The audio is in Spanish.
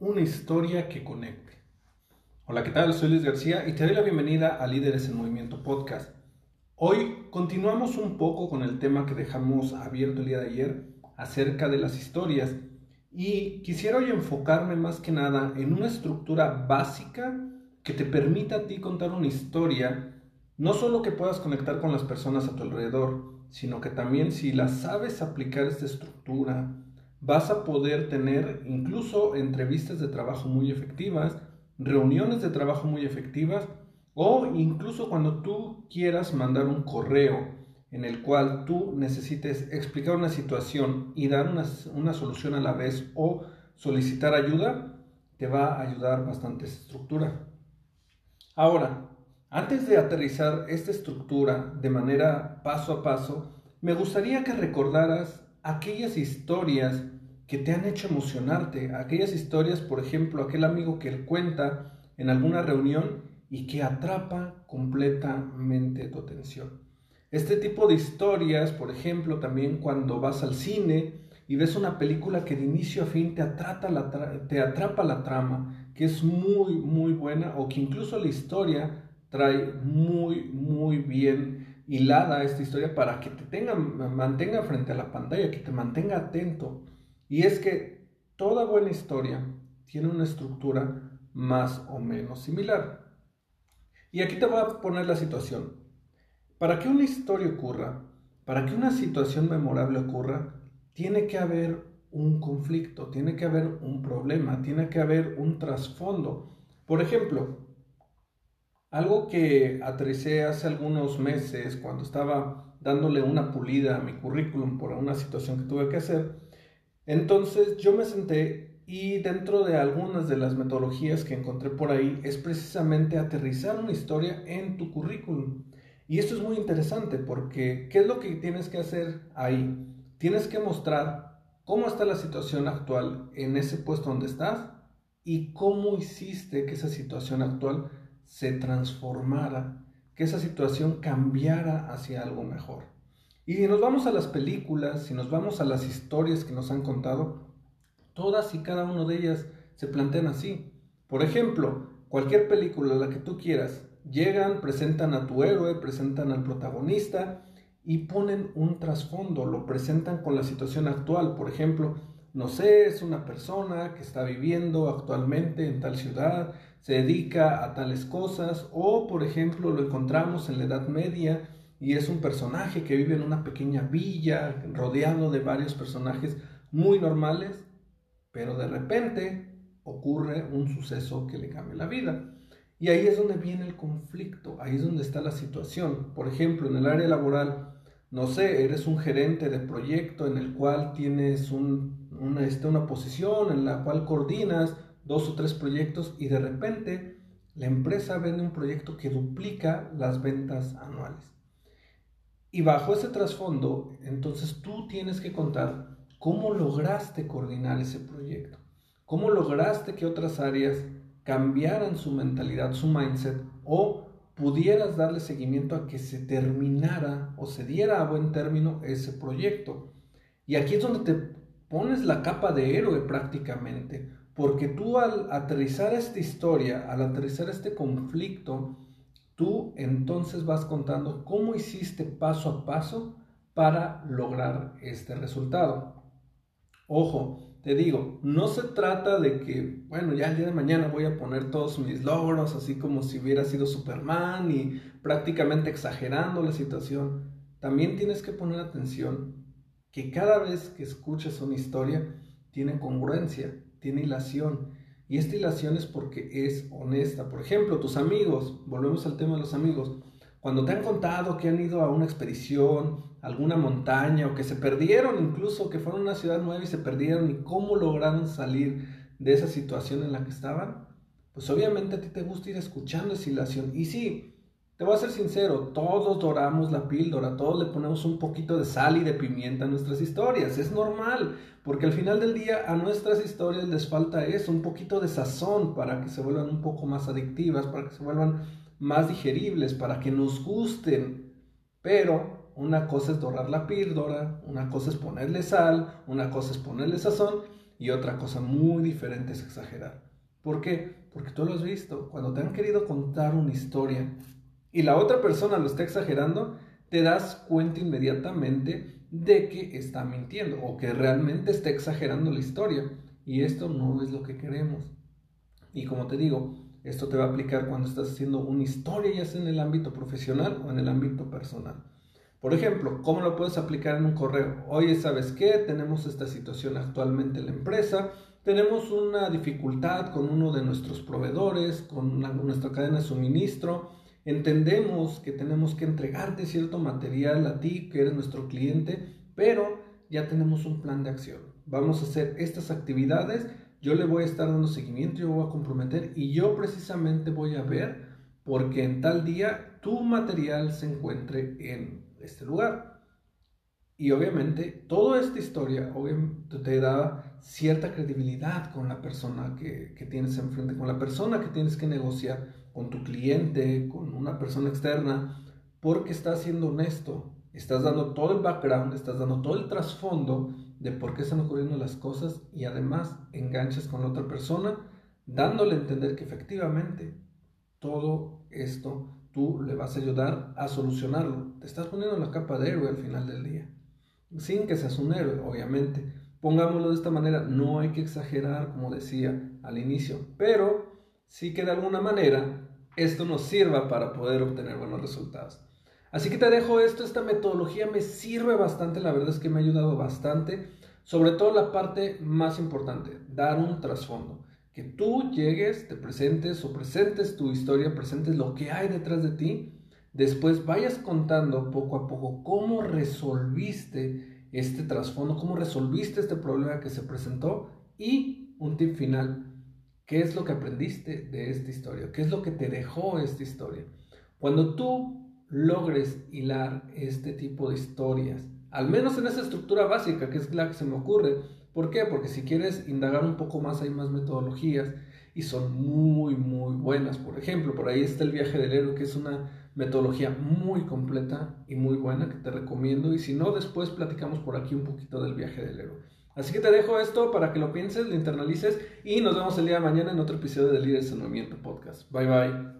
Una historia que conecte. Hola, ¿qué tal? Soy Luis García y te doy la bienvenida a Líderes en Movimiento Podcast. Hoy continuamos un poco con el tema que dejamos abierto el día de ayer acerca de las historias y quisiera hoy enfocarme más que nada en una estructura básica que te permita a ti contar una historia, no solo que puedas conectar con las personas a tu alrededor, sino que también si la sabes aplicar esta estructura, vas a poder tener incluso entrevistas de trabajo muy efectivas, reuniones de trabajo muy efectivas, o incluso cuando tú quieras mandar un correo en el cual tú necesites explicar una situación y dar una, solución a la vez o solicitar ayuda, te va a ayudar bastante esa estructura. Ahora, antes de aterrizar esta estructura de manera paso a paso, me gustaría que recordaras aquellas historias que te han hecho emocionarte, aquellas historias, por ejemplo, aquel amigo que cuenta en alguna reunión y que atrapa completamente tu atención. Este tipo de historias, por ejemplo, también cuando vas al cine y ves una película que de inicio a fin te, atrapa la, te atrapa la trama, que es muy, muy buena, o que incluso la historia trae muy, muy bien hilada esta historia para que te tenga, mantenga frente a la pantalla, que te mantenga atento. Y es que toda buena historia tiene una estructura más o menos similar. Y aquí te voy a poner la situación. Para que una historia ocurra, para que una situación memorable ocurra, tiene que haber un conflicto, tiene que haber un problema, tiene que haber un trasfondo. Por ejemplo, algo que aterricé hace algunos meses cuando estaba dándole una pulida a mi currículum por una situación que tuve que hacer, entonces yo me senté y dentro de algunas de las metodologías que encontré por ahí es precisamente aterrizar una historia en tu currículum. Y esto es muy interesante porque ¿qué es lo que tienes que hacer ahí? Tienes que mostrar cómo está la situación actual en ese puesto donde estás y cómo hiciste que esa situación actual se transformara, que esa situación cambiara hacia algo mejor. Y si nos vamos a las películas, si nos vamos a las historias que nos han contado, todas y cada una de ellas se plantean así. Por ejemplo, cualquier película, la que tú quieras, Llegan, presentan a tu héroe, presentan al protagonista y ponen un trasfondo, lo presentan con la situación actual. Por ejemplo, no sé, es una persona que está viviendo actualmente en tal ciudad, se dedica a tales cosas, o por ejemplo lo encontramos en la Edad Media y es un personaje que vive en una pequeña villa rodeado de varios personajes muy normales, pero de repente ocurre un suceso que le cambia la vida. Y ahí es donde viene el conflicto, ahí es donde está la situación. Por ejemplo, en el área laboral, no sé, eres un gerente de proyecto en el cual tienes una, este, una posición en la cual coordinas dos o tres proyectos y de repente la empresa vende un proyecto que duplica las ventas anuales. Y bajo ese trasfondo, entonces tú tienes que contar cómo lograste coordinar ese proyecto, cómo lograste que otras áreas cambiaran su mentalidad, su mindset, o pudieras darle seguimiento a que se terminara o se diera a buen término ese proyecto. Y aquí es donde te pones la capa de héroe prácticamente, porque tú al aterrizar esta historia, al aterrizar este conflicto, tú entonces vas contando cómo hiciste paso a paso para lograr este resultado. Ojo, te digo, no se trata de que, bueno, ya el día de mañana voy a poner todos mis logros, así como si hubiera sido Superman y prácticamente exagerando la situación. También tienes que poner atención que cada vez que escuches una historia, tiene congruencia, tiene hilación, Y esta hilación es porque es honesta. Por ejemplo, tus amigos, volvemos al tema de los amigos, cuando te han contado que han ido a una expedición, alguna montaña o que se perdieron incluso, que fueron a una ciudad nueva y se perdieron y cómo lograron salir de esa situación en la que estaban, pues obviamente a ti te gusta ir escuchando esa hilación. Y sí, te voy a ser sincero, todos doramos la píldora, todos le ponemos un poquito de sal y de pimienta a nuestras historias, es normal, porque al final del día a nuestras historias les falta eso, un poquito de sazón para que se vuelvan un poco más adictivas, para que se vuelvan más digeribles, para que nos gusten. Pero una cosa es dorar la píldora, una cosa es ponerle sal, una cosa es ponerle sazón y otra cosa muy diferente es exagerar. ¿Por qué? Porque tú lo has visto, cuando te han querido contar una historia y la otra persona lo está exagerando, te das cuenta inmediatamente de que está mintiendo o que realmente está exagerando la historia. Y esto no es lo que queremos. Y como te digo, esto te va a aplicar cuando estás haciendo una historia, ya sea en el ámbito profesional o en el ámbito personal. Por ejemplo, ¿cómo lo puedes aplicar en un correo? Oye, ¿sabes qué? Tenemos esta situación actualmente en la empresa, tenemos una dificultad con uno de nuestros proveedores, con nuestra cadena de suministro, Entendemos que tenemos que entregarte cierto material a ti, que eres nuestro cliente, pero ya tenemos un plan de acción. Vamos a hacer estas actividades, yo le voy a estar dando seguimiento, yo voy a comprometer y yo precisamente voy a ver porque en tal día tu material se encuentre en este lugar. Y obviamente toda esta historia te da cierta credibilidad con la persona que, que tienes enfrente, con la persona que tienes que negociar con tu cliente, con una persona externa, porque estás siendo honesto, estás dando todo el background, estás dando todo el trasfondo de por qué están ocurriendo las cosas y además enganchas con la otra persona, dándole a entender que efectivamente todo esto tú le vas a ayudar a solucionarlo. Te estás poniendo la capa de héroe al final del día, sin que seas un héroe, obviamente. Pongámoslo de esta manera, no hay que exagerar, como decía al inicio, pero sí que de alguna manera esto nos sirva para poder obtener buenos resultados. Así que te dejo esto, esta metodología me sirve bastante, la verdad es que me ha ayudado bastante, sobre todo la parte más importante, dar un trasfondo. Que tú llegues, te presentes o presentes tu historia, presentes lo que hay detrás de ti, después vayas contando poco a poco cómo resolviste este trasfondo, cómo resolviste este problema que se presentó y un tip final, ¿Qué es lo que aprendiste de esta historia? ¿Qué es lo que te dejó esta historia? Cuando tú logres hilar este tipo de historias, al menos en esa estructura básica, que es la que se me ocurre, ¿por qué? Porque si quieres indagar un poco más hay más metodologías y son muy, muy buenas. Por ejemplo, por ahí está el viaje del héroe, que es una metodología muy completa y muy buena que te recomiendo. Y si no, después platicamos por aquí un poquito del viaje del héroe. Así que te dejo esto para que lo pienses, lo internalices y nos vemos el día de mañana en otro episodio de Líderes en Movimiento Podcast. Bye bye.